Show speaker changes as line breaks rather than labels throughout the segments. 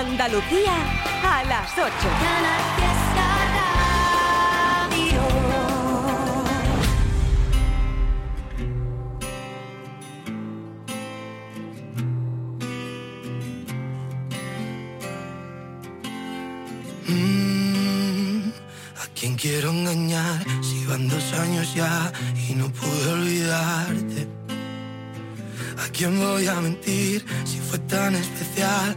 Andalucía a las 8.
Mm, ¿A quién quiero engañar si van dos años ya y no pude olvidarte? ¿A quién voy a mentir si fue tan especial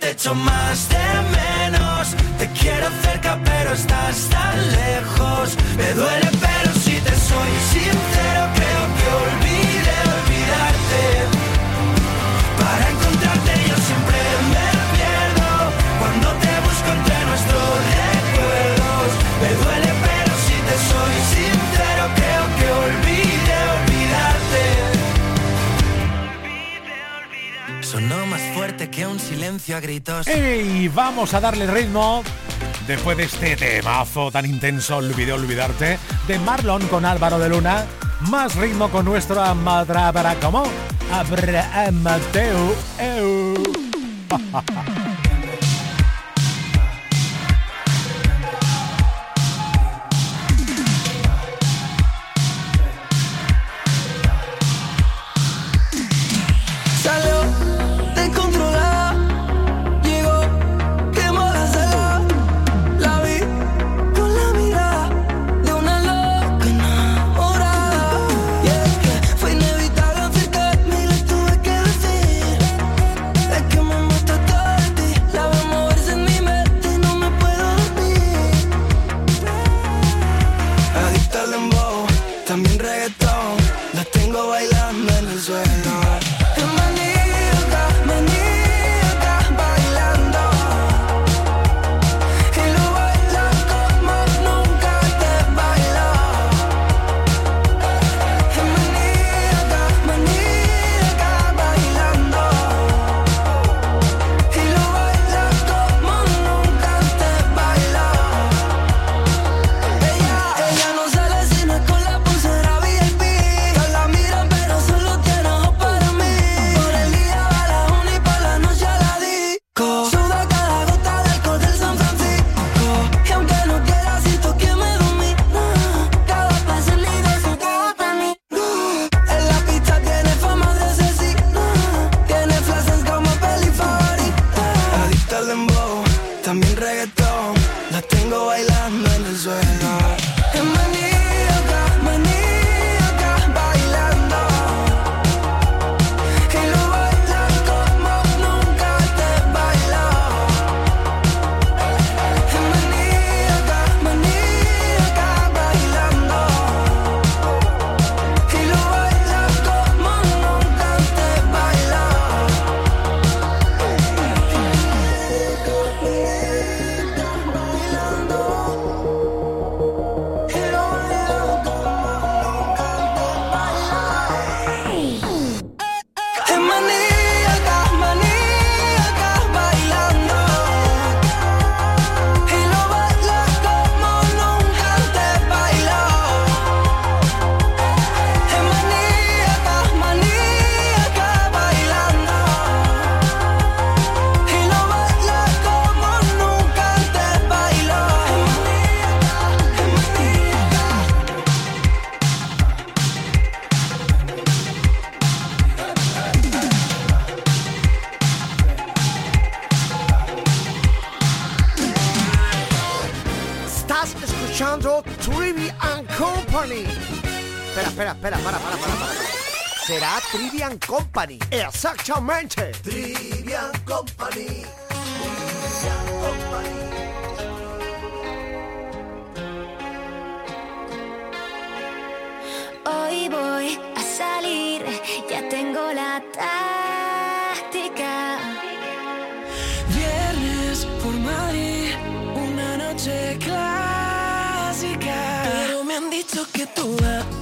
te echo más de menos, te quiero cerca pero estás tan lejos. Me duele pero si te soy sincero un silencio a gritos.
Y vamos a darle ritmo después de este temazo tan intenso, Olvidé olvidarte, de Marlon con Álvaro de Luna. Más ritmo con nuestro Amadrábara como Abraham Mateo.
Company. Exactamente.
Trivia Company. Trivia Company.
Hoy voy a salir, ya tengo la táctica.
Viernes por Madrid, una noche clásica. Pero me han dicho que tú vas.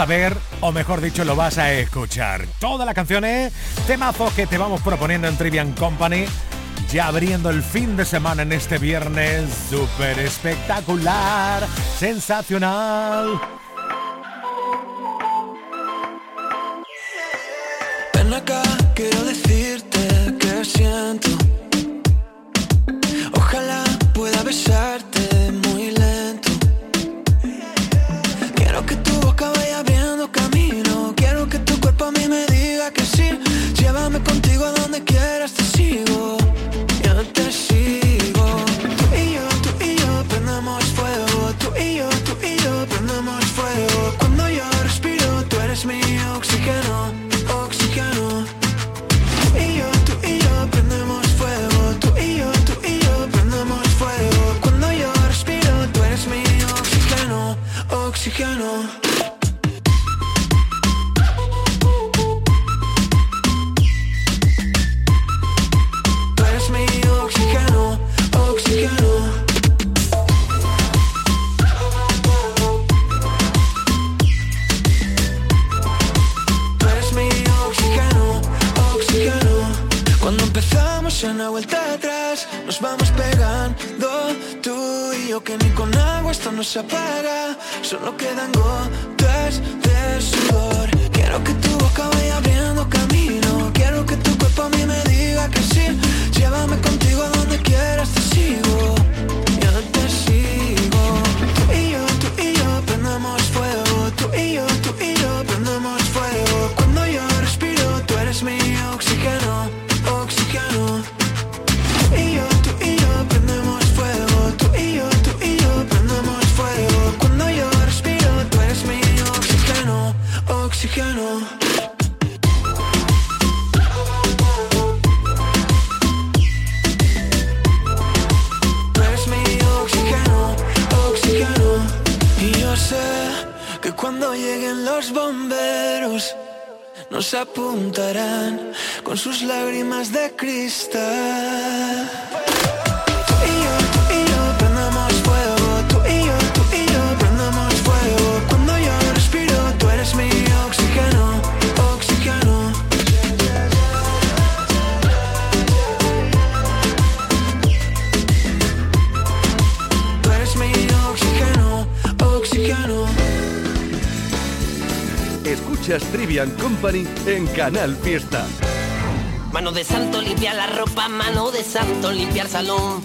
a ver,
o mejor dicho, lo vas a escuchar. Todas las canciones, ¿eh? temazos que te vamos proponiendo en Trivian Company, ya abriendo el fin de semana en este viernes, súper espectacular, sensacional.
Apuntarán con sus lágrimas de cristal.
Escuchas Company en Canal Fiesta.
Mano de santo limpia la ropa, mano de santo limpiar salón,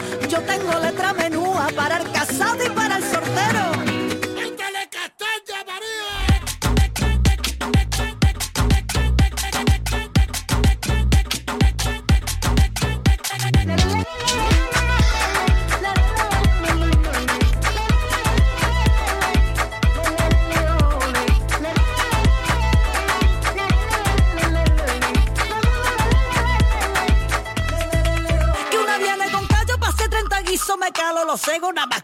Yo tengo letra menúa para el casado y para el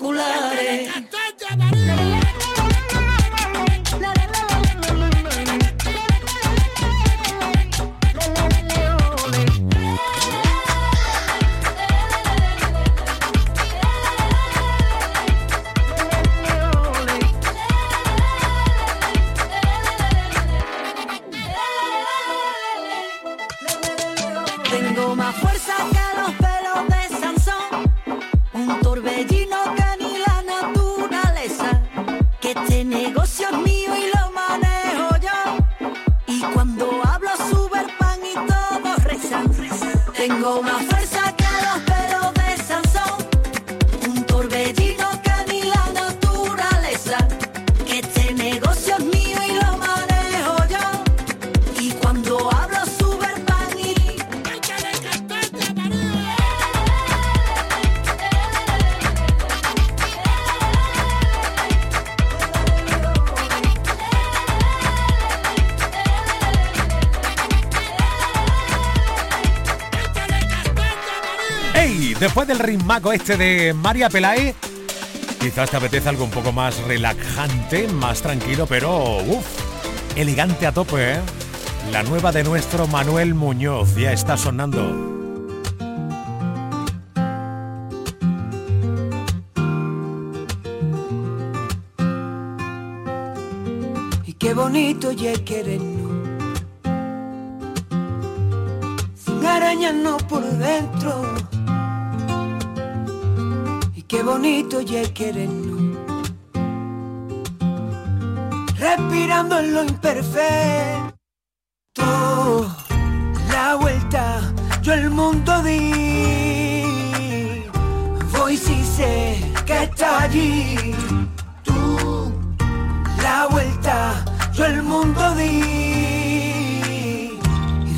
los hablo sube el pan y todos rezan. Tengo más fuerza
Después del ritmaco este de María Pelae, quizás te apetece algo un poco más relajante, más tranquilo, pero uff, elegante a tope, ¿eh? La nueva de nuestro Manuel Muñoz ya está sonando.
Y qué bonito ya querernos. Sin arañarnos por dentro. Y bonito ya querernos. Respirando en lo imperfecto. La vuelta, yo el mundo di. Voy si sé que está allí. Tú la vuelta, yo el mundo di.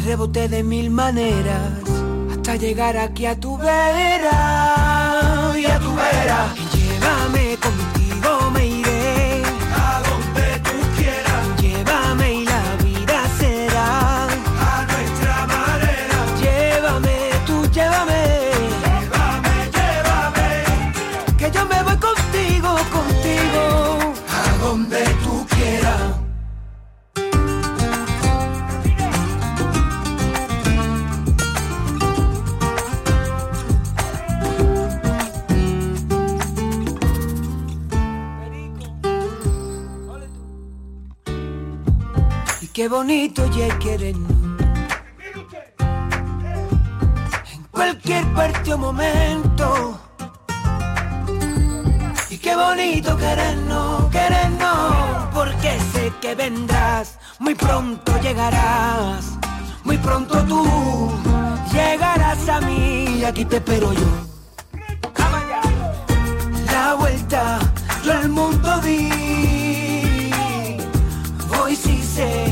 reboté de mil maneras hasta llegar aquí a tu vera Llévame contigo, me iré
a donde tú quieras.
Llévame y la vida será
a nuestra manera.
Llévame, tú llévame.
Llévame, llévame.
Que yo me Y bonito ya querernos. En cualquier parte o momento. Y qué bonito querernos, querernos. Porque sé que vendrás, muy pronto llegarás. Muy pronto tú llegarás a mí y aquí te espero yo. La vuelta, yo al mundo di. Hoy sí sé que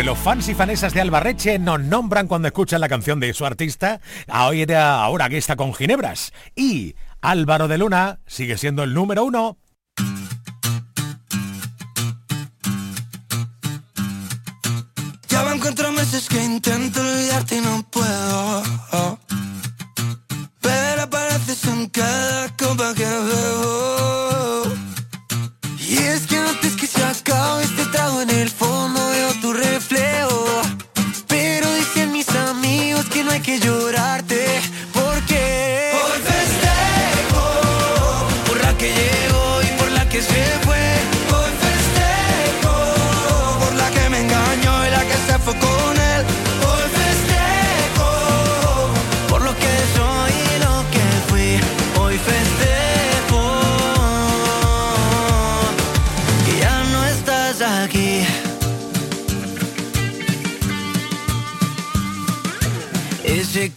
Siempre
los fans y fanesas de Albarreche nos nombran cuando escuchan la canción de su artista, ahora, ahora que está con Ginebras. Y Álvaro de Luna sigue siendo el número uno.
Ya van cuatro meses que intento olvidarte y no puedo. Pero apareces en cada copa que bebo.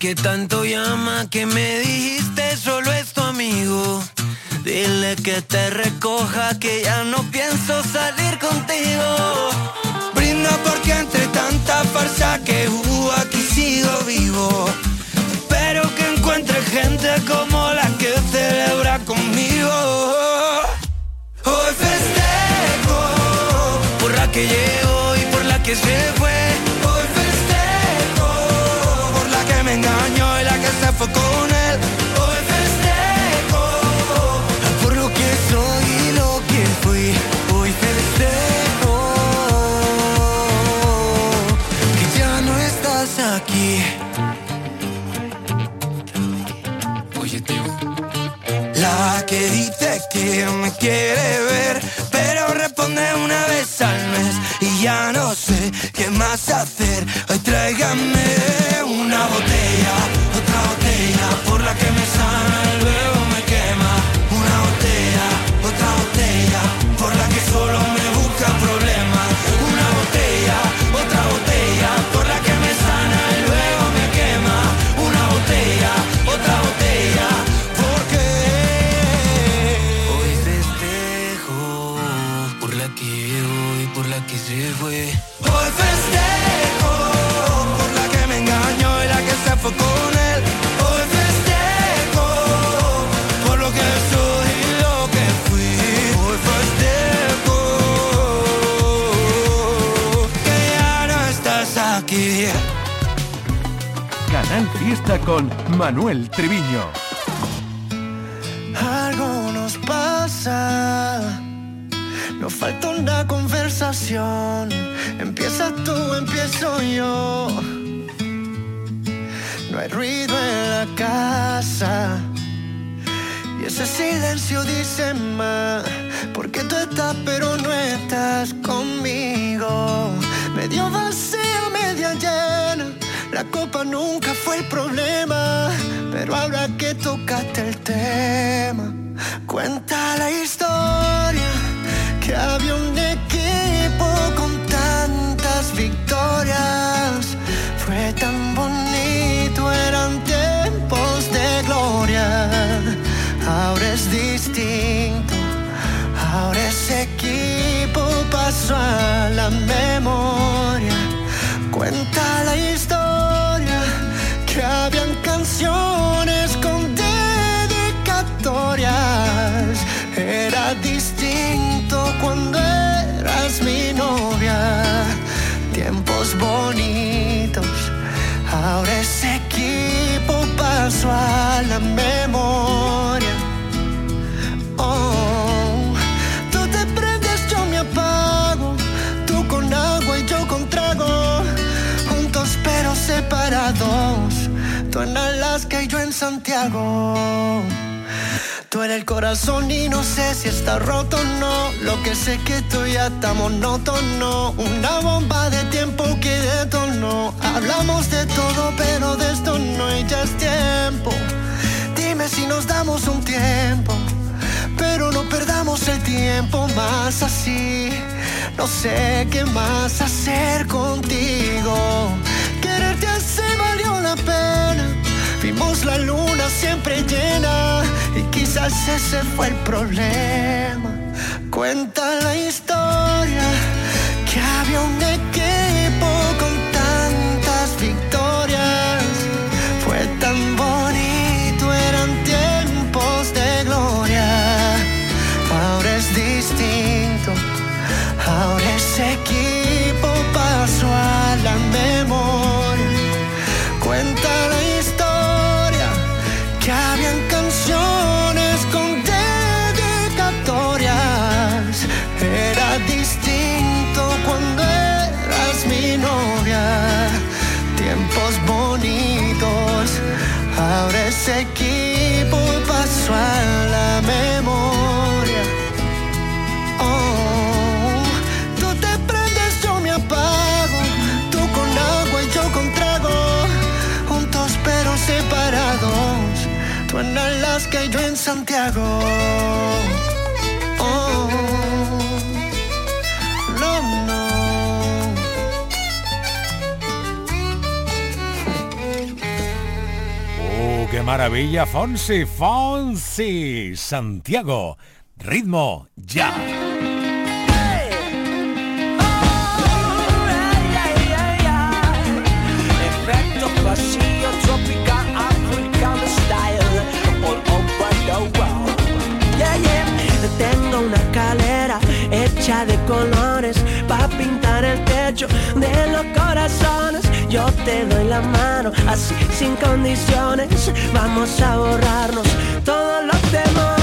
Que tanto llama que me dijiste solo es tu amigo. Dile que te recoja que ya no pienso salir contigo. Brinda porque entre tanta farsa que hubo aquí sigo vivo. Espero que encuentre gente como me quiere ver, pero responde una vez al mes y ya no sé qué más hacer.
Manuel Triviño.
Algo nos pasa. Nos falta una conversación. Empieza tú, empiezo yo. No hay ruido en la casa. Y ese silencio dice más. Porque tú estás, pero no estás conmigo. Medio vacía, media llena. La copa nunca fue el problema. Pero ahora que tocaste el tema, cuenta la historia que había un equipo con tantas victorias. Fue tan bonito, eran tiempos de gloria. Ahora es distinto, ahora ese equipo pasó a la memoria. A la memoria. Oh, tú te prendes, yo me apago. Tú con agua y yo con trago. Juntos pero separados. Tú en Alaska y yo en Santiago. Eres el corazón y no sé si está roto o no. Lo que sé que tú ya está monótono. Una bomba de tiempo que detonó. Hablamos de todo, pero de esto no hay ya es tiempo. Dime si nos damos un tiempo. Pero no perdamos el tiempo más así. No sé qué más hacer contigo. Quererte así valió la pena. Vimos la luna siempre llena y quizás ese fue el problema. Cuenta la historia
Santiago. Oh.
¡Uh, qué maravilla! Fonsi, Fonsi, Santiago, ritmo ya.
Hecha de colores Pa' pintar el techo de los corazones. Yo te doy la mano, así sin condiciones. Vamos a borrarnos todos los temores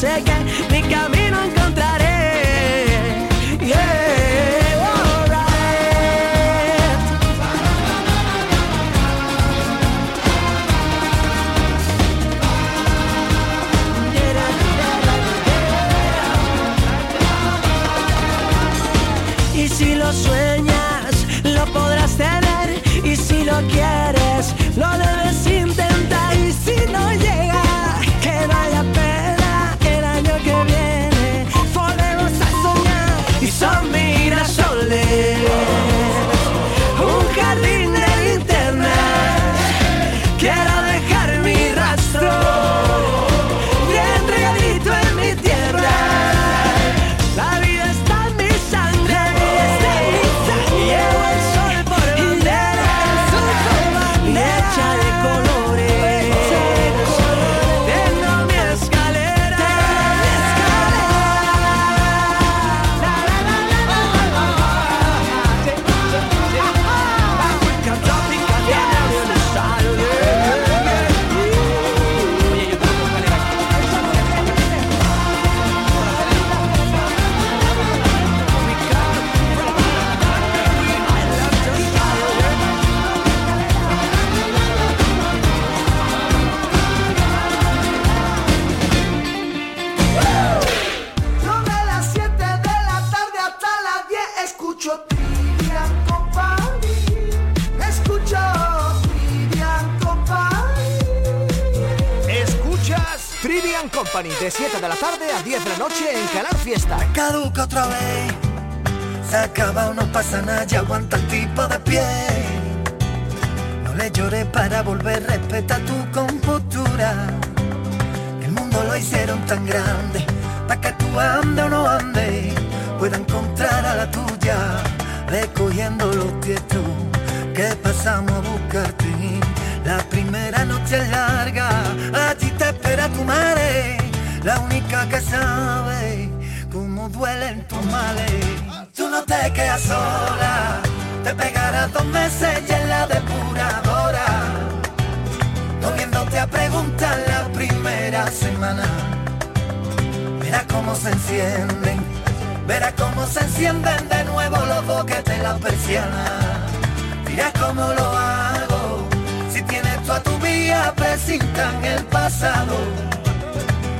destino, yo de
7 de la tarde
a 10 de la noche en Canal Fiesta.
caduca otra vez. Se acaba, no pasa nada, ya aguanta el tipo de pie. No le llores para volver, respeta tu compostura. El mundo lo hicieron tan grande, para que tú andes o no andes, pueda encontrar a la tuya, recogiendo los tietos que pasamos a buscarte. La primera noche larga, allí te espera tu madre, la única que sabe cómo duelen tus males. Tú no te quedas sola, te pegarás dos meses y en la depuradora, no viéndote a preguntar la primera semana. Verás cómo se encienden, verás cómo se encienden de nuevo los boquetes la persiana. Dirás cómo lo hago, si tienes tú a tu vía, presintan el pasado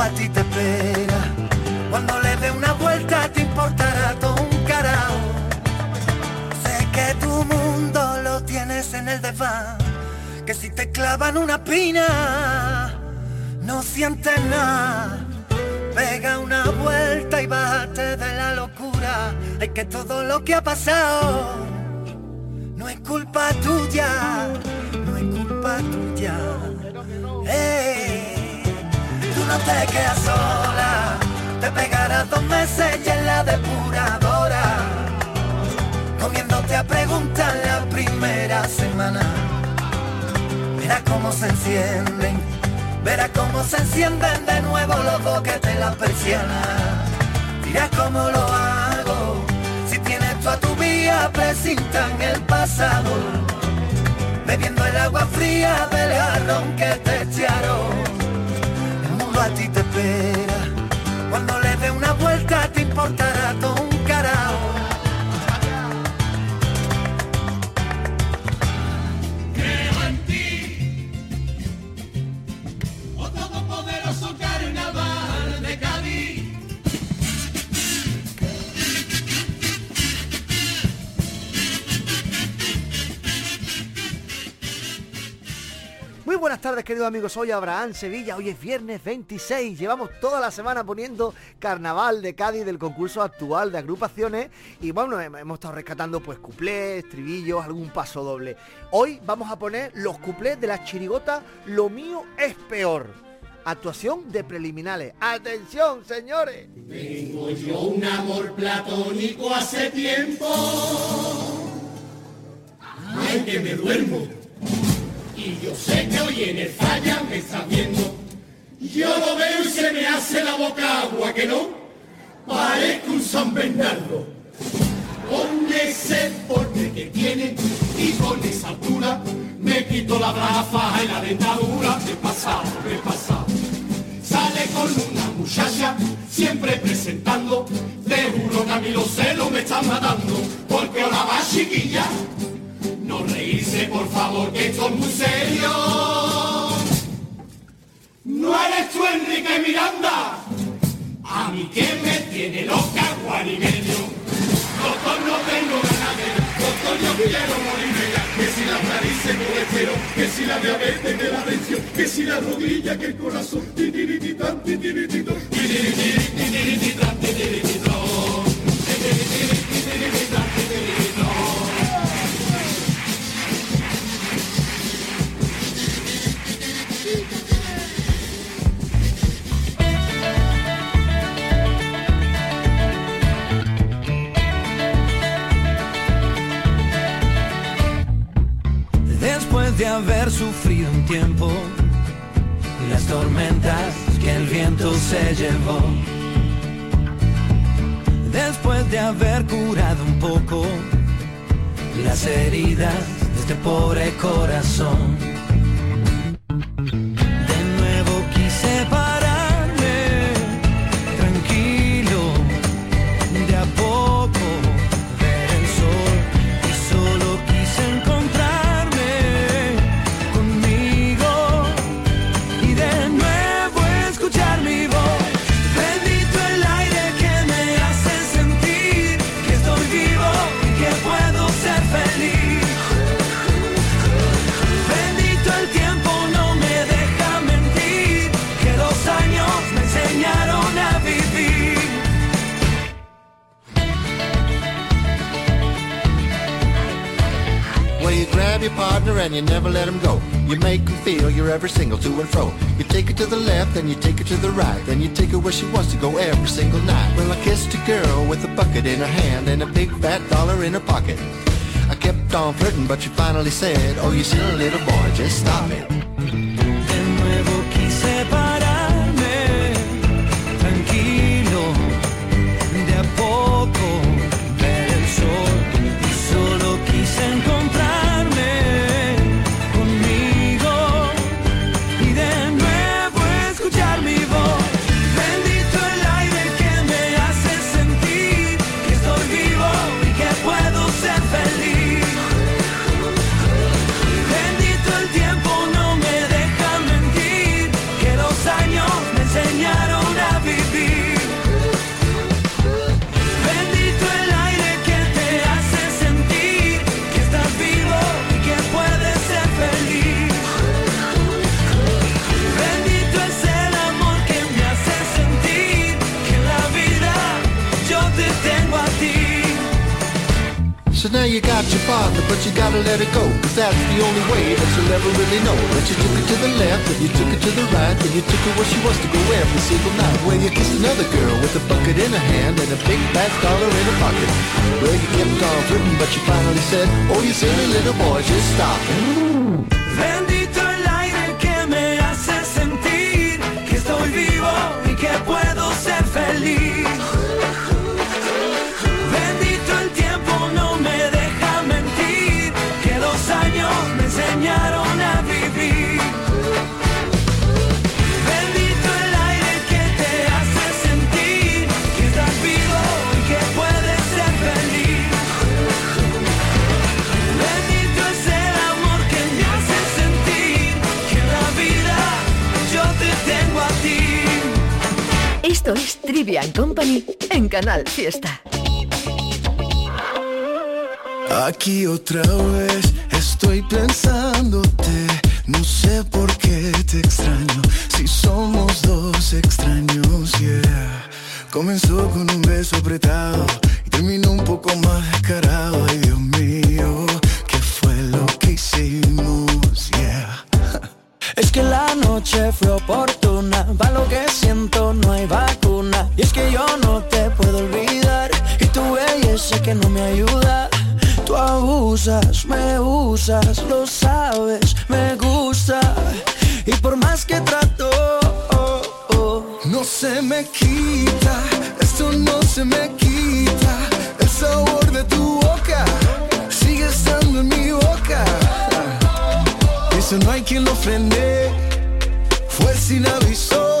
a ti te espera. Cuando le dé una vuelta te importará todo un carajo. Sé que tu mundo lo tienes en el desván. Que si te clavan una pina, no sientes nada. Pega una vuelta y bájate de la locura. Hay que todo lo que ha pasado no es culpa tuya, no es culpa tuya. Ey, tú no te quedas sola, te pegarás dos meses y en la depuradora, comiéndote a preguntar la primera semana. Verás cómo se encienden, verás cómo se encienden de nuevo los boquetes de la persiana. Dirás cómo lo hago, si tienes tú a tu vía precinta en el pasado bebiendo el agua fría del jarrón que te echaron. A ti te espera, cuando le dé una vuelta te importará todo un carajo.
Buenas tardes queridos amigos, soy Abraham Sevilla, hoy es viernes 26, llevamos toda la semana poniendo Carnaval de Cádiz del concurso actual de agrupaciones y bueno, hem- hemos estado rescatando pues cuplés, estribillos, algún paso doble. Hoy vamos a poner los cuplés de la chirigota Lo mío es peor. Actuación de preliminares. ¡Atención, señores!
Tengo yo un amor platónico hace tiempo. Y yo sé que hoy en el falla me está viendo. Yo lo veo y se me hace la boca agua, que no. Parezco un San Bernardo. Con ese porte que tiene y con esa altura me quito la brafa y la dentadura. Me he pasado, me he pasado. Sale con una muchacha, siempre presentando. Te juro que a mí los celos me están matando. Porque ahora va chiquilla. No reírse, por favor, que esto es muy serio. No eres tú, Enrique Miranda. A mí que me tiene loca, guarimeño. Doctor, no tengo ganas de Doctor, yo quiero morirme ya. Que si la narices colesterol, que si la diabetes de la tensión, que si la rodilla, que el corazón. Titirititán, titirititón, titirititititirititán, titirititón.
Después de haber sufrido un tiempo las tormentas que el viento se llevó. Después de haber curado un poco las heridas de este pobre corazón. Nuevo
and you never let him go. You make him feel you're every single to and fro. You take her to the left, then you take her to the right. Then you take her where she wants to go every single night. Well, I kissed a girl with a bucket in her hand and a big fat dollar in her pocket. I kept on flirting, but she finally said, Oh, you silly little boy, just stop it. You got your father, but you gotta let it go. Cause that's the only way that you'll ever really know. That you took her to the left, then you took her to the right, then you took her where she wants to go every single night. Where you kissed another girl with a bucket in her hand and a big fat dollar in her pocket. Well, you kept on flirting, but you finally said, Oh, you silly little boy, just stop
Trivian Company en Canal Fiesta.
Aquí otra vez estoy pensándote, no sé por qué te extraño, si somos dos extraños, yeah. Comenzó con un beso apretado y terminó un poco más descarado, ay Dios mío, ¿qué fue lo que hicimos, yeah?
Es que la noche fue oportuna, va lo que siento, no hay vacuna. Que yo no te puedo olvidar, y tu belleza que no me ayuda. Tú abusas, me usas, lo sabes, me gusta. Y por más que trato,
No se me quita, esto no se me quita, el sabor de tu boca sigue estando en mi boca. Eso no hay quien lo frene, fue sin aviso.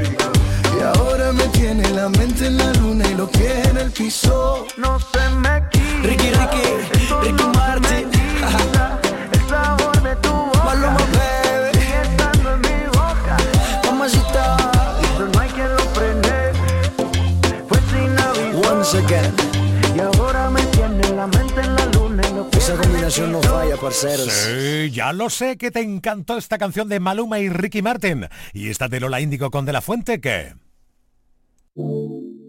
Y ahora me tiene la mente en la luna y lo que en el piso. No se me quita.
Ricky, Ricky, Ricky Martin.
El sabor de tu boca
Maluma, baby.
sigue estando en mi boca.
Mamacita.
Eso no hay quien lo frene, fue sin aviso.
Once again.
Y ahora me tiene la mente en la luna y lo que
Esa combinación no falla, parceros.
Sí, ya lo sé que te encantó esta canción de Maluma y Ricky Martin. Y esta de Lola Índigo con De La Fuente, ¿qué?
Tengo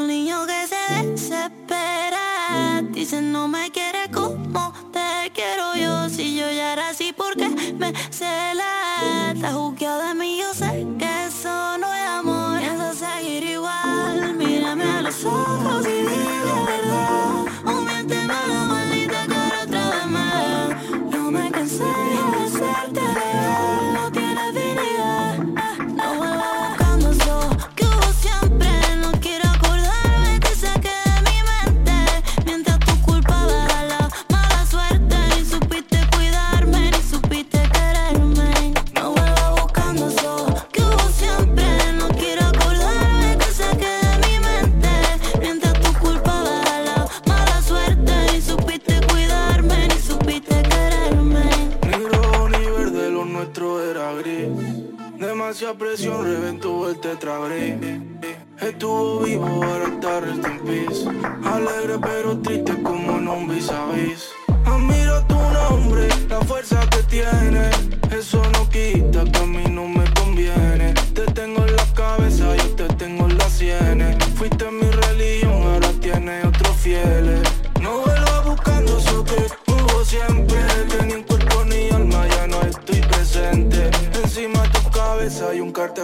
un niño que se desespera. Dice no me quiere como te quiero yo. Si yo ya era así, ¿por qué me cela? Está juzgado de mí, yo sé que eso no es amor. Piensa seguir igual. Mírame a los ojos y dime
Demasiada presión reventó el tetrabric. Estuvo vivo, ahora está rest in. Alegre pero triste como en un vis a. Admiro tu nombre, la fuerza que tiene. Eso no quita que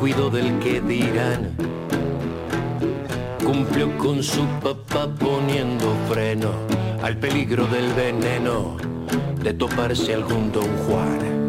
Se
cuidó del que dirán, cumplió con su papá poniendo freno al peligro del veneno de toparse algún don Juan.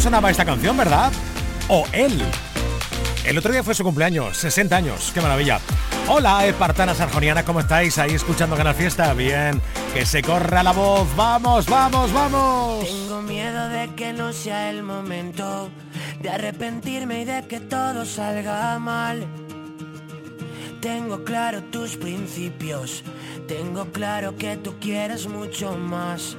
Sonaba esta canción, ¿verdad? O él. El otro día fue su cumpleaños, 60 años, qué maravilla. Hola, espartanas arjonianas, ¿cómo estáis? Ahí escuchando Canal Fiesta. Bien, que se corra la voz. Vamos, vamos, vamos.
Tengo miedo de que no sea el momento de arrepentirme y de que todo salga mal. Tengo claro tus principios, tengo claro que tú quieres mucho más.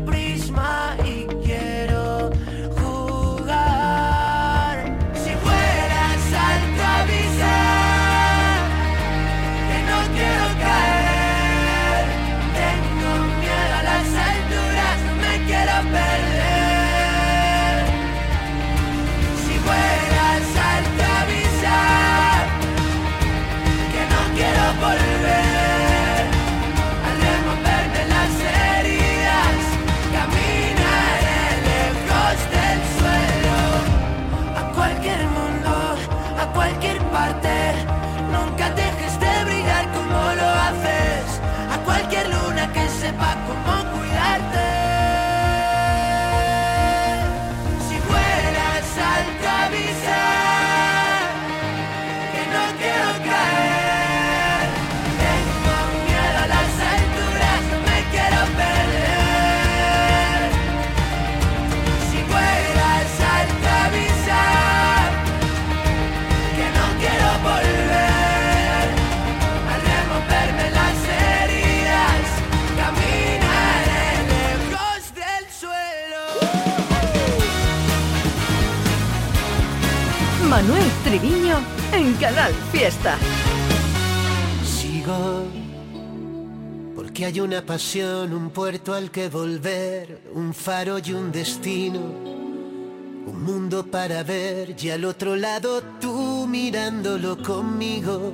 pasión, un puerto al que volver, un faro y un destino. Un mundo para ver y al otro lado tú mirándolo conmigo.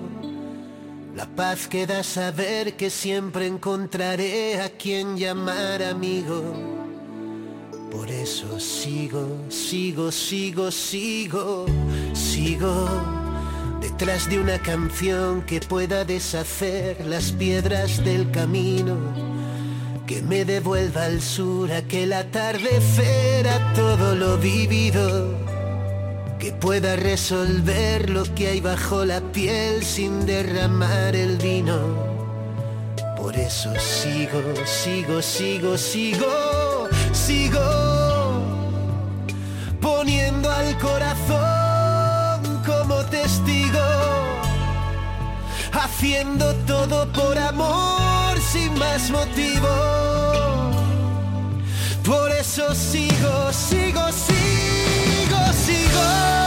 La paz que da saber que siempre encontraré a quien llamar amigo. Por eso sigo, sigo, sigo, sigo, sigo detrás de una canción que pueda deshacer las piedras del camino, que me devuelva al sur aquel atardecer a todo lo vivido, que pueda resolver lo que hay bajo la piel sin derramar el vino. Por eso sigo, sigo, sigo, sigo, sigo, poniendo al corazón como testigo, haciendo todo por amor sin más motivo. Por eso sigo, sigo, sigo, sigo.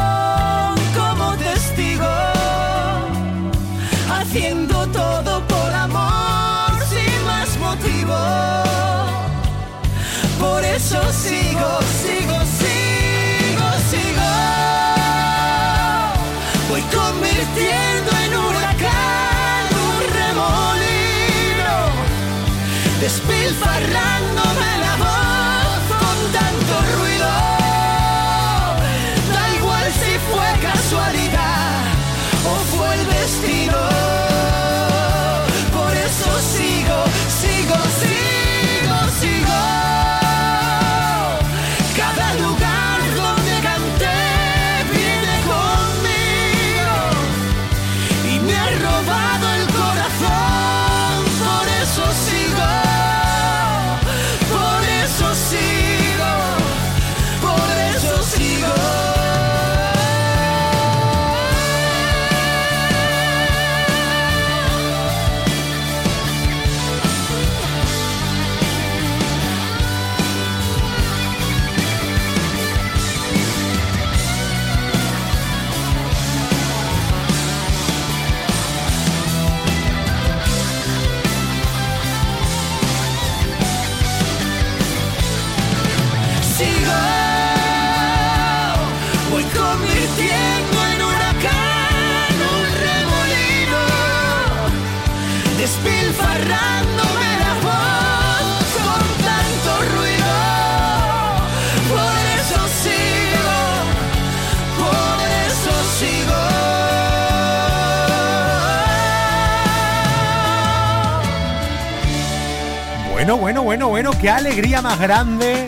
qué alegría más grande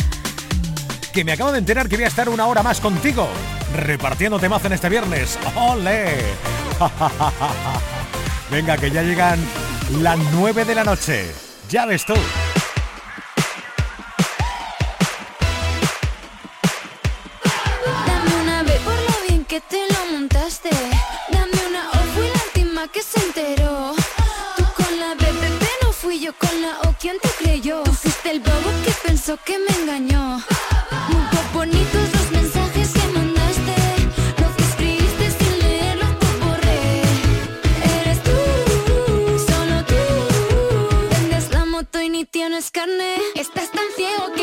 que me acabo de enterar que voy a estar una hora más contigo, repartiendo temas en este viernes. ¡Ole! Venga, que ya llegan las 9 de la noche. Ya ves tú.
Dame una B por lo bien que te lo montaste. Dame una O, fui la última que se enteró. Tú con la B, no fui yo con la O, ¿quién te creyó? Tú bobo que pensó que me engañó. Muy bonitos los mensajes que mandaste. Los que escribiste sin leerlos te borré. Eres tú, solo tú. Vendes la moto y ni tienes carne. Estás tan ciego que